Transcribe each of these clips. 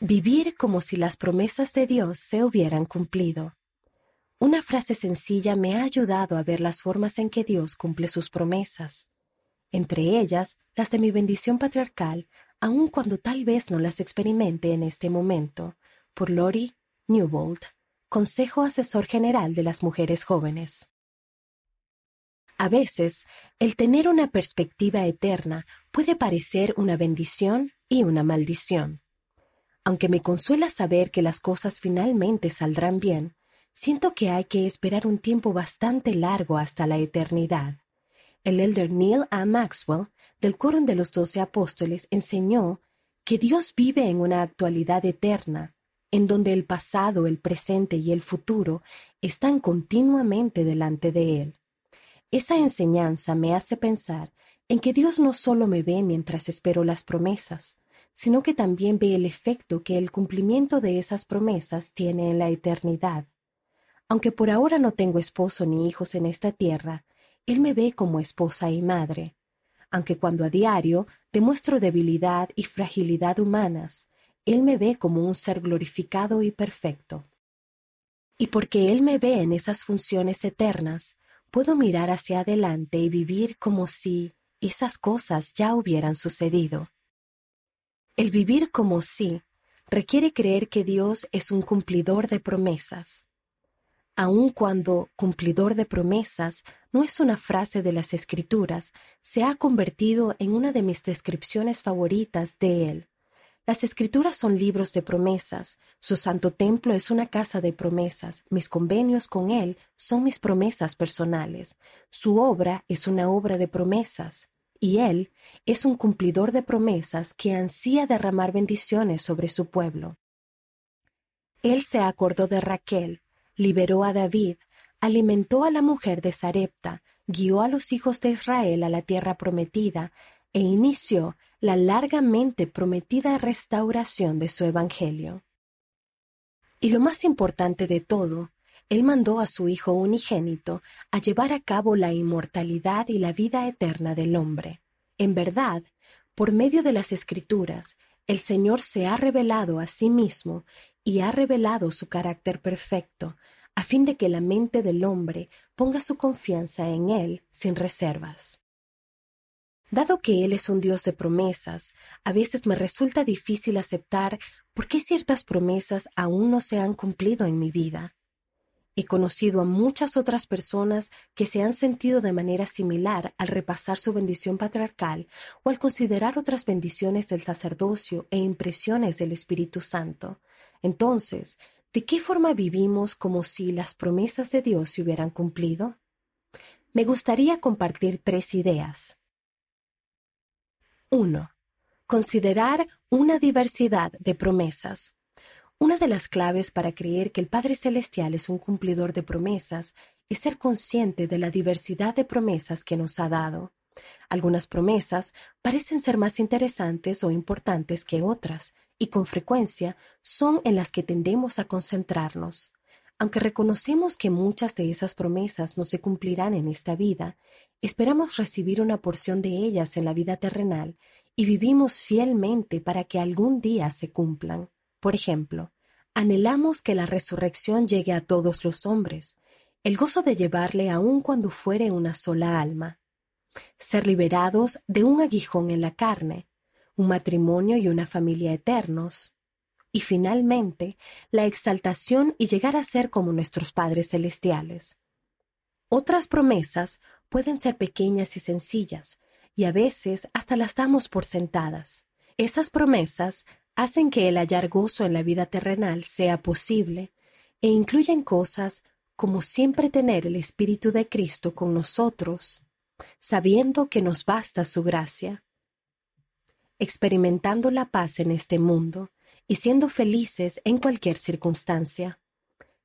Vivir como si las promesas de Dios se hubieran cumplido. Una frase sencilla me ha ayudado a ver las formas en que Dios cumple sus promesas, entre ellas las de mi bendición patriarcal, aun cuando tal vez no las experimente en este momento, por Lori Newbold, Consejo Asesor General de las Mujeres Jóvenes. A veces, el tener una perspectiva eterna puede parecer una bendición y una maldición. Aunque me consuela saber que las cosas finalmente saldrán bien, siento que hay que esperar un tiempo bastante largo hasta la eternidad. El elder Neil A. Maxwell, del Quórum de los Doce Apóstoles, enseñó que Dios vive en una actualidad eterna, en donde el pasado, el presente y el futuro están continuamente delante de Él. Esa enseñanza me hace pensar en que Dios no solo me ve mientras espero las promesas, sino que también ve el efecto que el cumplimiento de esas promesas tiene en la eternidad. Aunque por ahora no tengo esposo ni hijos en esta tierra, Él me ve como esposa y madre. Aunque cuando a diario demuestro debilidad y fragilidad humanas, Él me ve como un ser glorificado y perfecto. Y porque Él me ve en esas funciones eternas, puedo mirar hacia adelante y vivir como si esas cosas ya hubieran sucedido. El vivir como sí requiere creer que Dios es un cumplidor de promesas. Aun cuando cumplidor de promesas no es una frase de las Escrituras, se ha convertido en una de mis descripciones favoritas de Él. Las Escrituras son libros de promesas, su santo templo es una casa de promesas, mis convenios con Él son mis promesas personales, su obra es una obra de promesas y Él es un cumplidor de promesas que ansía derramar bendiciones sobre su pueblo. Él se acordó de Raquel, liberó a David, alimentó a la mujer de Sarepta, guió a los hijos de Israel a la tierra prometida e inició la largamente prometida restauración de su Evangelio. Y lo más importante de todo él mandó a su Hijo unigénito a llevar a cabo la inmortalidad y la vida eterna del hombre. En verdad, por medio de las Escrituras, el Señor se ha revelado a sí mismo y ha revelado su carácter perfecto, a fin de que la mente del hombre ponga su confianza en Él sin reservas. Dado que Él es un Dios de promesas, a veces me resulta difícil aceptar por qué ciertas promesas aún no se han cumplido en mi vida. He conocido a muchas otras personas que se han sentido de manera similar al repasar su bendición patriarcal o al considerar otras bendiciones del sacerdocio e impresiones del Espíritu Santo. Entonces, ¿de qué forma vivimos como si las promesas de Dios se hubieran cumplido? Me gustaría compartir tres ideas. 1. Considerar una diversidad de promesas. Una de las claves para creer que el Padre Celestial es un cumplidor de promesas es ser consciente de la diversidad de promesas que nos ha dado. Algunas promesas parecen ser más interesantes o importantes que otras, y con frecuencia son en las que tendemos a concentrarnos. Aunque reconocemos que muchas de esas promesas no se cumplirán en esta vida, esperamos recibir una porción de ellas en la vida terrenal y vivimos fielmente para que algún día se cumplan. Por ejemplo, anhelamos que la resurrección llegue a todos los hombres, el gozo de llevarle aun cuando fuere una sola alma, ser liberados de un aguijón en la carne, un matrimonio y una familia eternos, y finalmente la exaltación y llegar a ser como nuestros padres celestiales. Otras promesas pueden ser pequeñas y sencillas, y a veces hasta las damos por sentadas. Esas promesas hacen que el hallar gozo en la vida terrenal sea posible e incluyen cosas como siempre tener el Espíritu de Cristo con nosotros, sabiendo que nos basta su gracia, experimentando la paz en este mundo y siendo felices en cualquier circunstancia.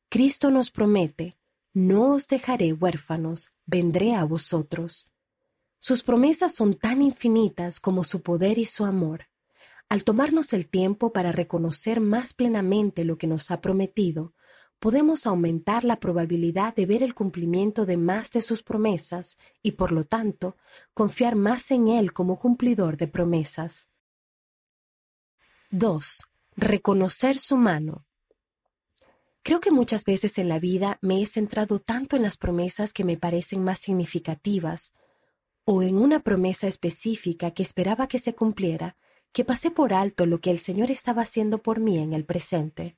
Cristo nos promete, no os dejaré huérfanos, vendré a vosotros. Sus promesas son tan infinitas como su poder y su amor. Al tomarnos el tiempo para reconocer más plenamente lo que nos ha prometido, podemos aumentar la probabilidad de ver el cumplimiento de más de sus promesas y, por lo tanto, confiar más en Él como cumplidor de promesas. 2. reconocer su mano. Creo que muchas veces en la vida me he centrado tanto en las promesas que me parecen más significativas, o en una promesa específica que esperaba que se cumpliera, que pasé por alto lo que el Señor estaba haciendo por mí en el presente.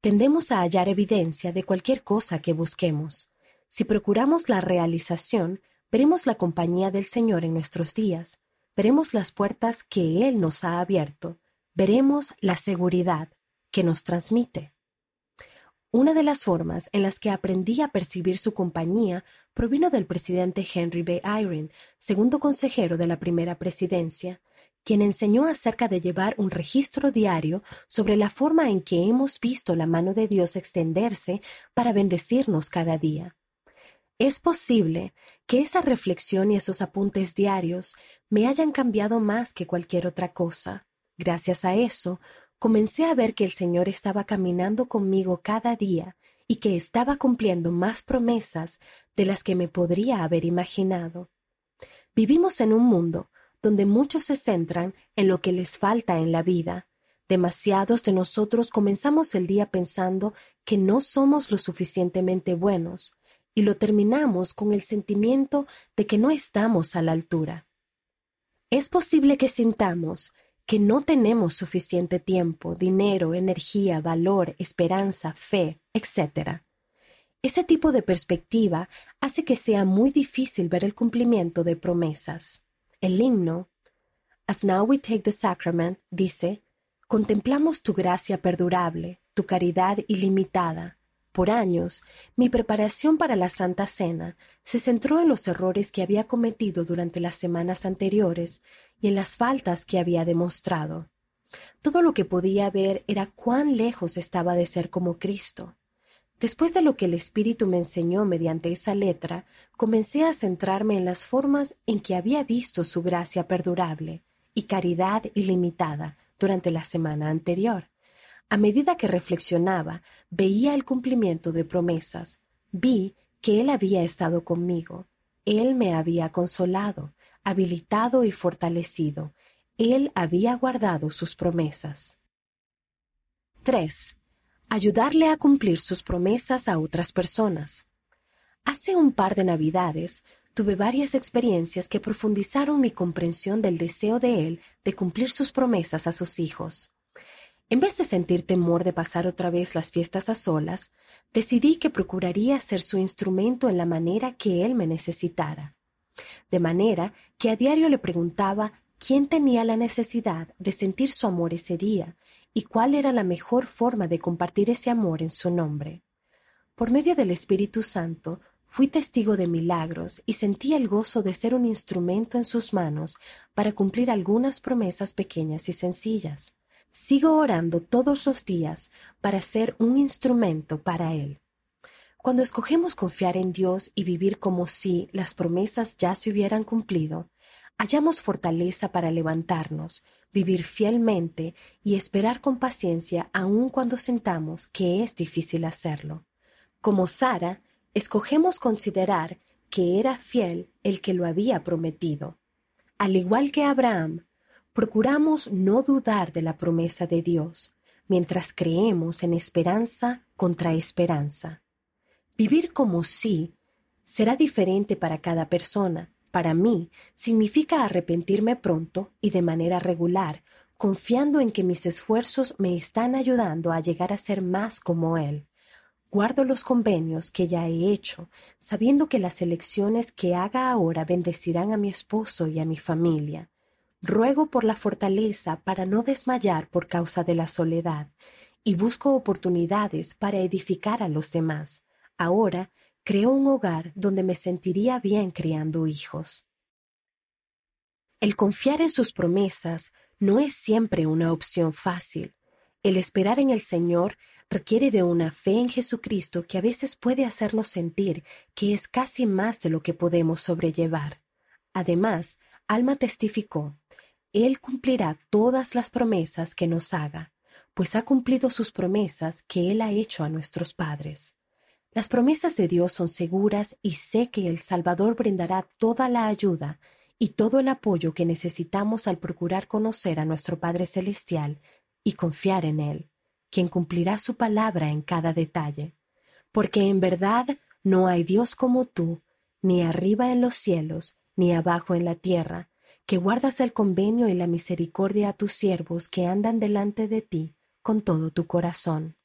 Tendemos a hallar evidencia de cualquier cosa que busquemos. Si procuramos la realización, veremos la compañía del Señor en nuestros días, veremos las puertas que Él nos ha abierto, veremos la seguridad que nos transmite. Una de las formas en las que aprendí a percibir su compañía provino del presidente Henry B. Eyring, segundo consejero de la primera presidencia, quien enseñó acerca de llevar un registro diario sobre la forma en que hemos visto la mano de Dios extenderse para bendecirnos cada día. Es posible que esa reflexión y esos apuntes diarios me hayan cambiado más que cualquier otra cosa. Gracias a eso, comencé a ver que el Señor estaba caminando conmigo cada día y que estaba cumpliendo más promesas de las que me podría haber imaginado. Vivimos en un mundo donde muchos se centran en lo que les falta en la vida. Demasiados de nosotros comenzamos el día pensando que no somos lo suficientemente buenos, y lo terminamos con el sentimiento de que no estamos a la altura. Es posible que sintamos que no tenemos suficiente tiempo, dinero, energía, valor, esperanza, fe, etc. Ese tipo de perspectiva hace que sea muy difícil ver el cumplimiento de promesas. El himno, As Now We Take the Sacrament, dice, Contemplamos tu gracia perdurable, tu caridad ilimitada, por años, mi preparación para la Santa Cena se centró en los errores que había cometido durante las semanas anteriores y en las faltas que había demostrado. Todo lo que podía ver era cuán lejos estaba de ser como Cristo. Después de lo que el Espíritu me enseñó mediante esa letra, comencé a centrarme en las formas en que había visto su gracia perdurable y caridad ilimitada durante la semana anterior. A medida que reflexionaba, veía el cumplimiento de promesas. Vi que Él había estado conmigo. Él me había consolado, habilitado y fortalecido. Él había guardado sus promesas. 3. Ayudarle a cumplir sus promesas a otras personas. Hace un par de Navidades tuve varias experiencias que profundizaron mi comprensión del deseo de Él de cumplir sus promesas a sus hijos. En vez de sentir temor de pasar otra vez las fiestas a solas, decidí que procuraría ser su instrumento en la manera que él me necesitara. De manera que a diario le preguntaba quién tenía la necesidad de sentir su amor ese día y cuál era la mejor forma de compartir ese amor en su nombre. Por medio del Espíritu Santo, fui testigo de milagros y sentí el gozo de ser un instrumento en sus manos para cumplir algunas promesas pequeñas y sencillas. Sigo orando todos los días para ser un instrumento para Él. Cuando escogemos confiar en Dios y vivir como si las promesas ya se hubieran cumplido, hallamos fortaleza para levantarnos, vivir fielmente y esperar con paciencia aun cuando sentamos que es difícil hacerlo. Como Sara, escogemos considerar que era fiel el que lo había prometido. Al igual que Abraham, procuramos no dudar de la promesa de Dios, mientras creemos en esperanza contra esperanza. Vivir como sí será diferente para cada persona. Para mí significa arrepentirme pronto y de manera regular, confiando en que mis esfuerzos me están ayudando a llegar a ser más como Él. Guardo los convenios que ya he hecho, sabiendo que las elecciones que haga ahora bendecirán a mi esposo y a mi familia. Ruego por la fortaleza para no desmayar por causa de la soledad, y busco oportunidades para edificar a los demás. Ahora creo un hogar donde me sentiría bien criando hijos. El confiar en sus promesas no es siempre una opción fácil. El esperar en el Señor requiere de una fe en Jesucristo que a veces puede hacernos sentir que es casi más de lo que podemos sobrellevar. Además, Alma testificó, él cumplirá todas las promesas que nos haga, pues ha cumplido sus promesas que Él ha hecho a nuestros padres. Las promesas de Dios son seguras y sé que el Salvador brindará toda la ayuda y todo el apoyo que necesitamos al procurar conocer a nuestro Padre Celestial y confiar en Él, quien cumplirá su palabra en cada detalle. Porque en verdad no hay Dios como tú, ni arriba en los cielos, ni abajo en la tierra, que guardas el convenio y la misericordia a tus siervos que andan delante de ti con todo tu corazón.